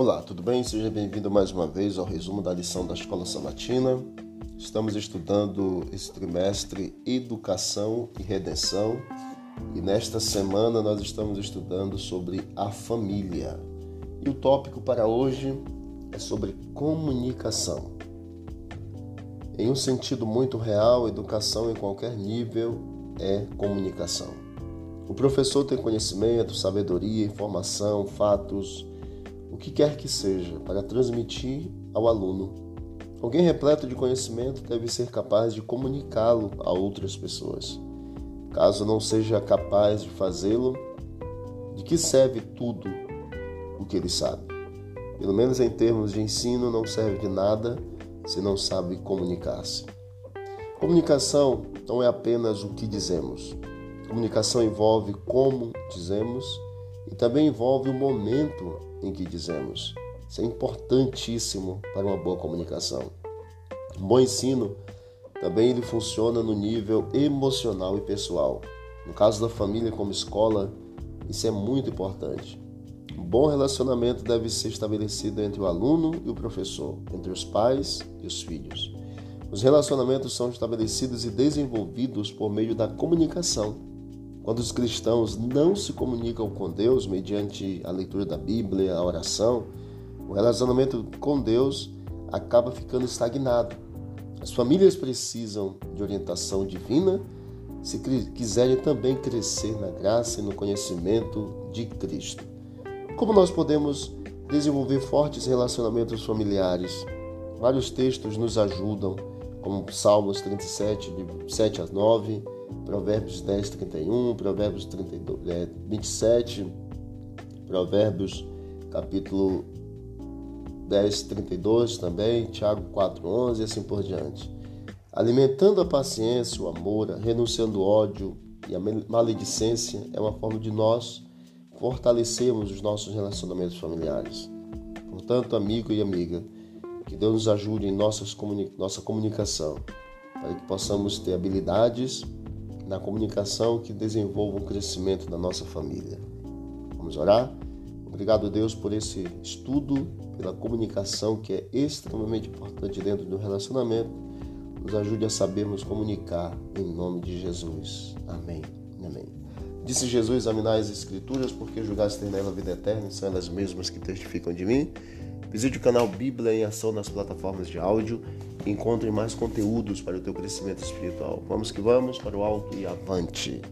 Olá, tudo bem? Seja bem-vindo mais uma vez ao resumo da lição da Escola Sabatina. Estamos estudando esse trimestre Educação e Redenção e nesta semana nós estamos estudando sobre a família. E o tópico para hoje é sobre comunicação. Em um sentido muito real, educação em qualquer nível é comunicação. O professor tem conhecimento, sabedoria, informação, fatos, o que quer que seja, para transmitir ao aluno. Alguém repleto de conhecimento deve ser capaz de comunicá-lo a outras pessoas. Caso não seja capaz de fazê-lo, de que serve tudo o que ele sabe? Pelo menos em termos de ensino, não serve de nada se não sabe comunicar-se. Comunicação não é apenas o que dizemos. Comunicação envolve como dizemos e também envolve o momento em que dizemos. Isso é importantíssimo para uma boa comunicação. Um bom ensino também ele funciona no nível emocional e pessoal. No caso da família como escola, isso é muito importante. Um bom relacionamento deve ser estabelecido entre o aluno e o professor, entre os pais e os filhos. Os relacionamentos são estabelecidos e desenvolvidos por meio da comunicação. Quando os cristãos não se comunicam com Deus mediante a leitura da Bíblia, a oração, o relacionamento com Deus acaba ficando estagnado. As famílias precisam de orientação divina se quiserem também crescer na graça e no conhecimento de Cristo. Como nós podemos desenvolver fortes relacionamentos familiares? Vários textos nos ajudam, como Salmos 37, de 7 a 9, Provérbios 10, 31, Provérbios 32, é, 27, Provérbios capítulo 10, 32 também, Tiago 4, 11 e assim por diante. Alimentando a paciência, o amor, renunciando o ódio e a maledicência é uma forma de nós fortalecermos os nossos relacionamentos familiares. Portanto, amigo e amiga, que Deus nos ajude em nossas comuni nossa comunicação, para que possamos ter habilidades na comunicação que desenvolvam o crescimento da nossa família. Vamos orar? Obrigado, Deus, por esse estudo, pela comunicação que é extremamente importante dentro do relacionamento. Nos ajude a sabermos comunicar em nome de Jesus. Amém. Amém. Disse Jesus: Examinai as Escrituras, porque julgais ter nela a vida eterna, e são elas mesmas que testificam de mim. Visite o canal Bíblia em Ação nas plataformas de áudio e encontre mais conteúdos para o teu crescimento espiritual. Vamos que vamos para o alto e avante.